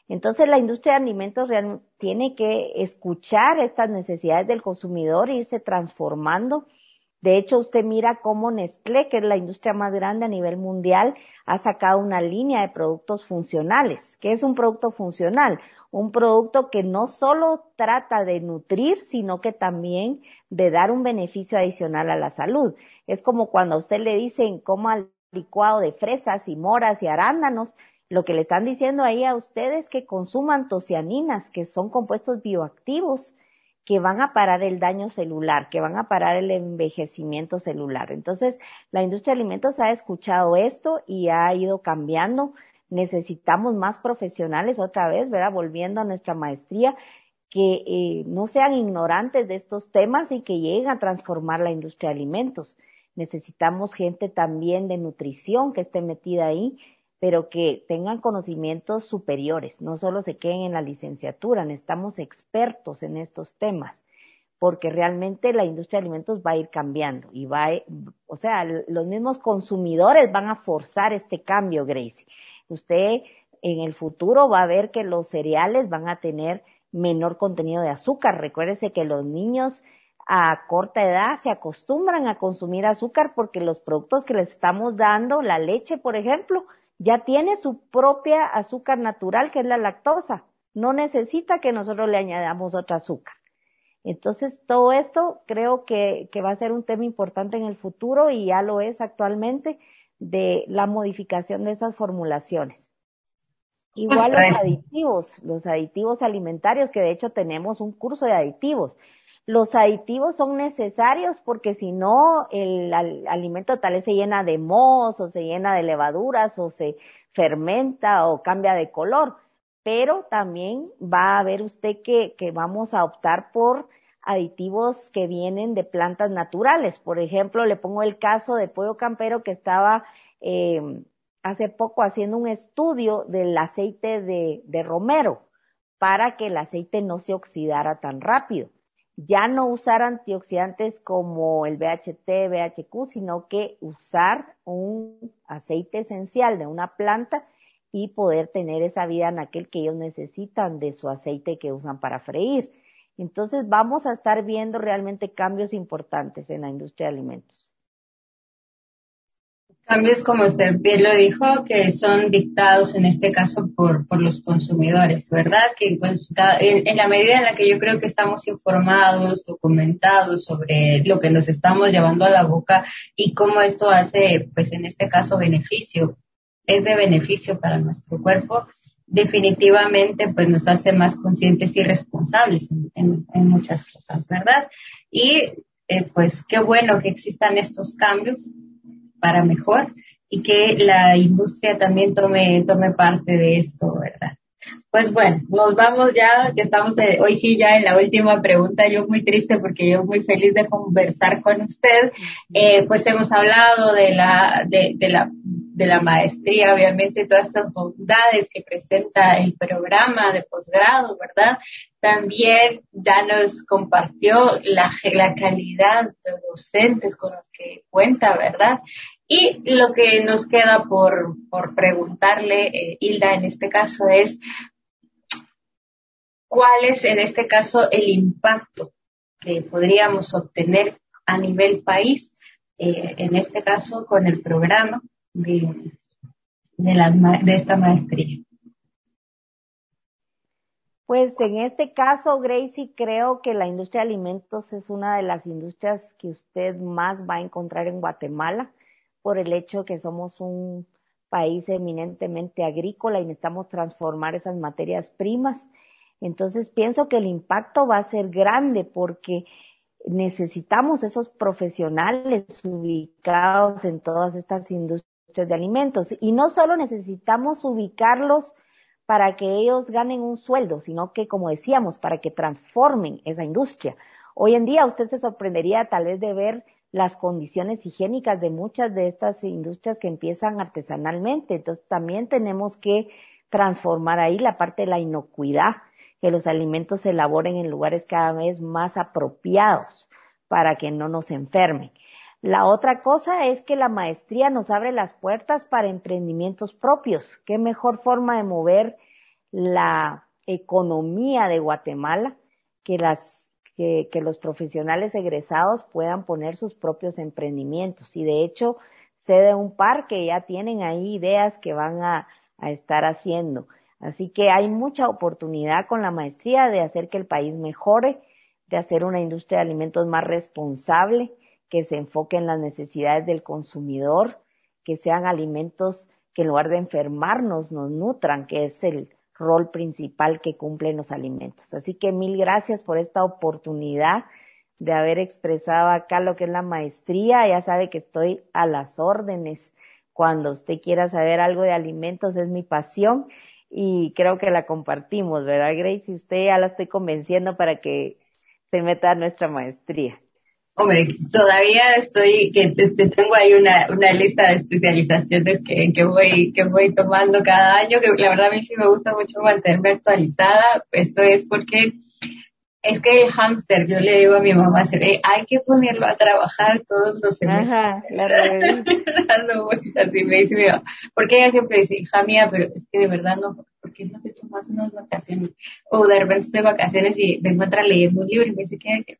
Entonces la industria de alimentos tiene que escuchar estas necesidades del consumidor e irse transformando. De hecho, usted mira cómo Nestlé, que es la industria más grande a nivel mundial, ha sacado una línea de productos funcionales. ¿Qué es un producto funcional? Un producto que no solo trata de nutrir, sino que también de dar un beneficio adicional a la salud. Es como cuando a usted le dicen coma licuado de fresas y moras y arándanos, lo que le están diciendo ahí a ustedes es que consuman tocianinas, que son compuestos bioactivos que van a parar el daño celular, que van a parar el envejecimiento celular. Entonces, la industria de alimentos ha escuchado esto y ha ido cambiando. Necesitamos más profesionales otra vez, ¿verdad? Volviendo a nuestra maestría, que eh, no sean ignorantes de estos temas y que lleguen a transformar la industria de alimentos. Necesitamos gente también de nutrición que esté metida ahí pero que tengan conocimientos superiores, no solo se queden en la licenciatura, necesitamos expertos en estos temas, porque realmente la industria de alimentos va a ir cambiando y va, a, o sea, los mismos consumidores van a forzar este cambio, Gracie. Usted en el futuro va a ver que los cereales van a tener menor contenido de azúcar. Recuérdese que los niños a corta edad se acostumbran a consumir azúcar porque los productos que les estamos dando, la leche, por ejemplo, ya tiene su propia azúcar natural, que es la lactosa. No necesita que nosotros le añadamos otra azúcar. Entonces, todo esto creo que, que va a ser un tema importante en el futuro y ya lo es actualmente de la modificación de esas formulaciones. Igual los aditivos, los aditivos alimentarios, que de hecho tenemos un curso de aditivos. Los aditivos son necesarios porque si no, el alimento tal vez se llena de moho o se llena de levaduras o se fermenta o cambia de color. Pero también va a ver usted que, que vamos a optar por aditivos que vienen de plantas naturales. Por ejemplo, le pongo el caso de Pollo Campero que estaba eh, hace poco haciendo un estudio del aceite de, de romero para que el aceite no se oxidara tan rápido ya no usar antioxidantes como el BHT, BHQ, sino que usar un aceite esencial de una planta y poder tener esa vida en aquel que ellos necesitan de su aceite que usan para freír. Entonces vamos a estar viendo realmente cambios importantes en la industria de alimentos.
Cambios, como usted bien lo dijo, que son dictados en este caso por, por los consumidores, ¿verdad? Que pues, en, la medida en la que yo creo que estamos informados, documentados sobre lo que nos estamos llevando a la boca y cómo esto hace, pues en este caso, beneficio, es de beneficio para nuestro cuerpo, definitivamente pues nos hace más conscientes y responsables en, en, muchas cosas, ¿verdad? Y eh, pues qué bueno que existan estos cambios para mejor y que la industria también tome, tome parte de esto, ¿verdad? Pues bueno, nos vamos ya, que estamos hoy sí ya en la última pregunta, yo muy triste porque yo muy feliz de conversar con usted, eh, pues hemos hablado de la, de, de la de la maestría, obviamente todas estas bondades que presenta el programa de posgrado, ¿verdad? También ya nos compartió la, la calidad de docentes con los que cuenta, ¿verdad? Y lo que nos queda por, por preguntarle, eh, Hilda, en este caso es, ¿cuál es en este caso el impacto que podríamos obtener a nivel país, eh, en este caso con el programa de, de, de esta maestría?
Pues en este caso, Gracie, creo que la industria de alimentos es una de las industrias que usted más va a encontrar en Guatemala por el hecho que somos un país eminentemente agrícola y necesitamos transformar esas materias primas. Entonces pienso que el impacto va a ser grande porque necesitamos esos profesionales ubicados en todas estas industrias de alimentos. Y no solo necesitamos ubicarlos para que ellos ganen un sueldo, sino que, como decíamos, para que transformen esa industria. Hoy en día usted se sorprendería tal vez de ver las condiciones higiénicas de muchas de estas industrias que empiezan artesanalmente. Entonces también tenemos que transformar ahí la parte de la inocuidad, que los alimentos se elaboren en lugares cada vez más apropiados para que no nos enfermen. La otra cosa es que la maestría nos abre las puertas para emprendimientos propios. ¿Qué mejor forma de mover la economía de Guatemala que las que, los profesionales egresados puedan poner sus propios emprendimientos. Y de hecho, sé de un par que ya tienen ahí ideas que van a, a estar haciendo. Así que hay mucha oportunidad con la maestría de hacer que el país mejore, de hacer una industria de alimentos más responsable, que se enfoque en las necesidades del consumidor, que sean alimentos que en lugar de enfermarnos nos nutran, que es el rol principal que cumplen los alimentos. Así que mil gracias por esta oportunidad de haber expresado acá lo que es la maestría. Ya sabe que estoy a las órdenes. Cuando usted quiera saber algo de alimentos es mi pasión y creo que la compartimos, ¿verdad, Grace? Y usted ya la estoy convenciendo para que se meta a nuestra maestría.
Hombre, todavía estoy, que tengo ahí una, una lista de especializaciones que, que voy, que voy tomando cada año, que la verdad a mí sí me gusta mucho mantenerme actualizada. Esto es porque es que el hámster, yo le digo a mi mamá, se ve, hay que ponerlo a trabajar todos los semestres. Ajá, dando vueltas y me dice porque ella siempre dice, hija mía, pero es que de verdad no, ¿por qué no te tomas unas vacaciones? O de repente de vacaciones y me encuentra leyendo un libro y me dice que,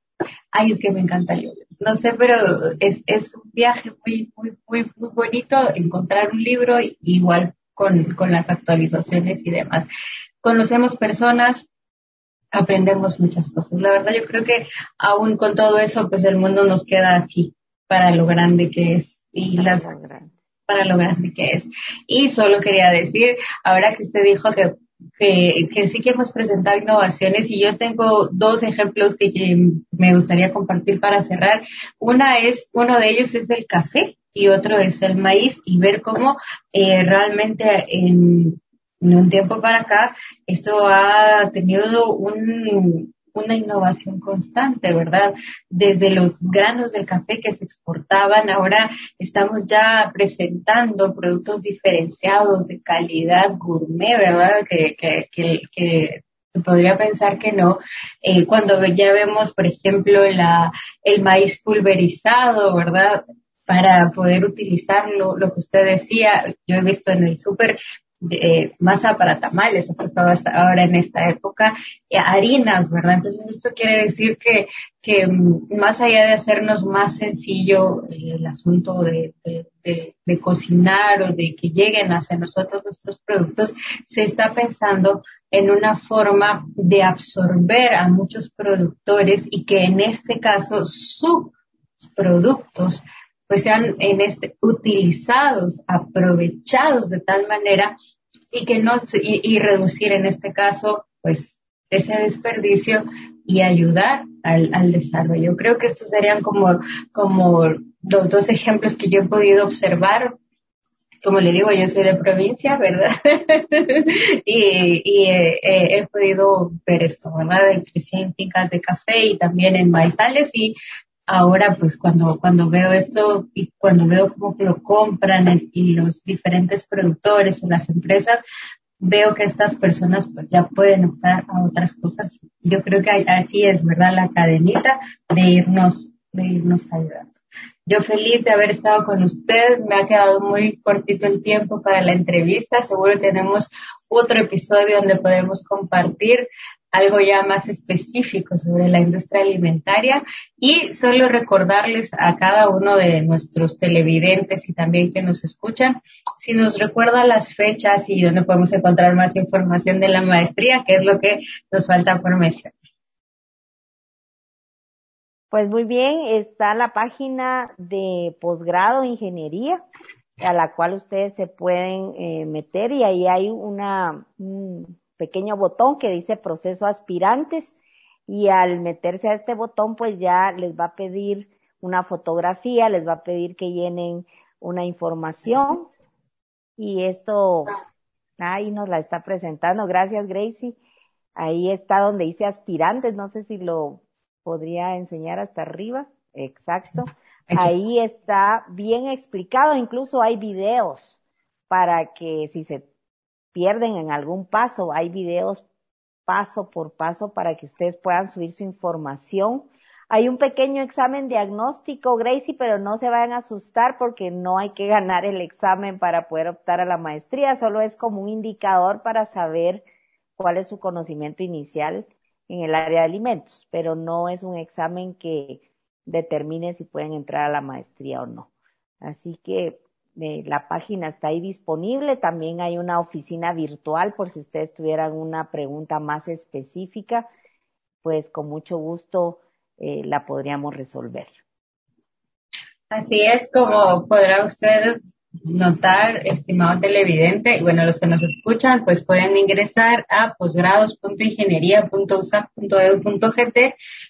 ay, es que me encanta leer. No sé, pero es, es un viaje muy, muy, muy, muy bonito encontrar un libro igual con, con las actualizaciones y demás. Conocemos personas, aprendemos muchas cosas. La verdad, yo creo que aún con todo eso, pues el mundo nos queda así para lo grande que es y las para lo grande que es. Y solo quería decir, ahora que usted dijo que que, que, sí que hemos presentado innovaciones y yo tengo dos ejemplos que, me gustaría compartir para cerrar. Una es, uno de ellos es el café y otro es el maíz y ver cómo eh, realmente en, un tiempo para acá, esto ha tenido un, una innovación constante, ¿verdad? Desde los granos del café que se exportaban, ahora estamos ya presentando productos diferenciados de calidad gourmet, ¿verdad? Que, que, que, que podría pensar que no. Eh, cuando ya vemos, por ejemplo, la, el maíz pulverizado, ¿verdad? Para poder utilizarlo, lo que usted decía, yo he visto en el súper eh, masa para tamales, hasta ahora en esta época, eh, harinas, ¿verdad? Entonces esto quiere decir que, que mm, más allá de hacernos más sencillo eh, el asunto de, de, de, cocinar o de que lleguen hacia nosotros nuestros productos, se está pensando en una forma de absorber a muchos productores y que en este caso sus productos pues sean en este, utilizados, aprovechados de tal manera y que no, y, reducir en este caso, pues, ese desperdicio y ayudar al, al desarrollo. Creo que estos serían como, como los dos ejemplos que yo he podido observar como le digo, yo soy de provincia, ¿verdad? y, y eh, he podido ver esto, ¿verdad? En fincas de café y también en maizales y ahora pues cuando, cuando veo esto y cuando veo cómo lo compran y los diferentes productores o las empresas, veo que estas personas pues ya pueden optar a otras cosas. Yo creo que así es, ¿verdad? La cadenita de irnos, de irnos ayudando. Yo feliz de haber estado con usted. Me ha quedado muy cortito el tiempo para la entrevista. Seguro tenemos otro episodio donde podremos compartir algo ya más específico sobre la industria alimentaria y solo recordarles a cada uno de nuestros televidentes y también que nos escuchan, si nos recuerda las fechas y dónde podemos encontrar más información de la maestría, que es lo que nos falta por mencionar.
Pues muy bien, está la página de posgrado ingeniería a la cual ustedes se pueden eh, meter y ahí hay una, pequeño botón que dice proceso aspirantes y al meterse a este botón pues ya les va a pedir una fotografía, les va a pedir que llenen una información y esto ahí nos la está presentando. Gracias Gracie. Ahí está donde dice aspirantes, no sé si lo podría enseñar hasta arriba. Exacto. Ahí está bien explicado, incluso hay videos para que si se pierden en algún paso. Hay videos paso por paso para que ustedes puedan subir su información Hay un pequeño examen diagnóstico, Gracie, pero no se vayan a asustar porque no hay que ganar el examen para poder optar a la maestría, solo es como un indicador para saber cuál es su conocimiento inicial en el área de alimentos, pero no es un examen que determine si pueden entrar a la maestría o no. Así que eh, la página está ahí disponible. También hay una oficina virtual por si ustedes tuvieran una pregunta más específica, pues con mucho gusto eh, la podríamos resolver.
Así es como podrá usted notar, estimado televidente, y bueno, los que nos escuchan, pues pueden ingresar a posgrados.ingeniería.usac.edu.gt.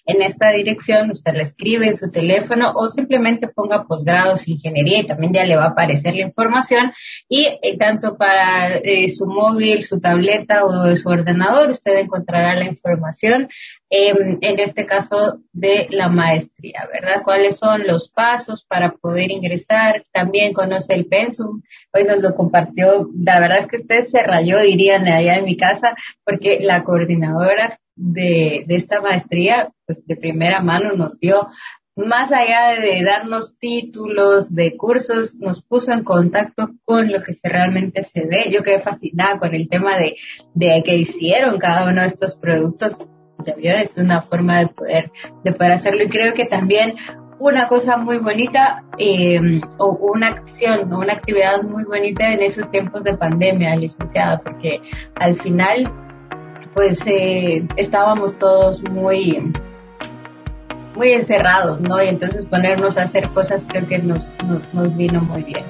En esta dirección usted la escribe en su teléfono o simplemente ponga posgrados ingeniería y también ya le va a aparecer la información. Y eh, tanto para eh, su móvil, su tableta o su ordenador, usted encontrará la información en este caso de la maestría, ¿verdad? ¿Cuáles son los pasos para poder ingresar? También conoce el pensum. Hoy nos lo compartió. La verdad es que usted se rayó, dirían, allá en mi casa, porque la coordinadora de, de esta maestría, pues de primera mano nos dio más allá de darnos títulos de cursos, nos puso en contacto con lo que se realmente se ve. Yo quedé fascinada con el tema de, de que hicieron cada uno de estos productos es una forma de poder, de poder hacerlo y creo que también una cosa muy bonita eh, o una acción o una actividad muy bonita en esos tiempos de pandemia, licenciada, porque al final pues eh, estábamos todos muy muy encerrados, ¿no? Y entonces ponernos a hacer cosas creo que nos, nos, nos vino muy bien.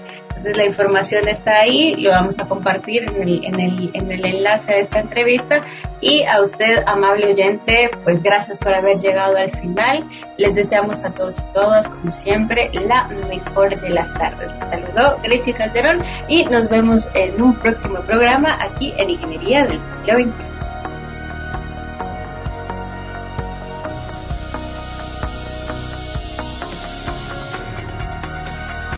Entonces la información está ahí, lo vamos a compartir en el, en el, en el enlace de esta entrevista y a usted, amable oyente, pues gracias por haber llegado al final. Les deseamos a todos y todas, como siempre, la mejor de las tardes. Les saludó Gracie Calderón y nos vemos en un próximo programa aquí en Ingeniería del siglo XXI.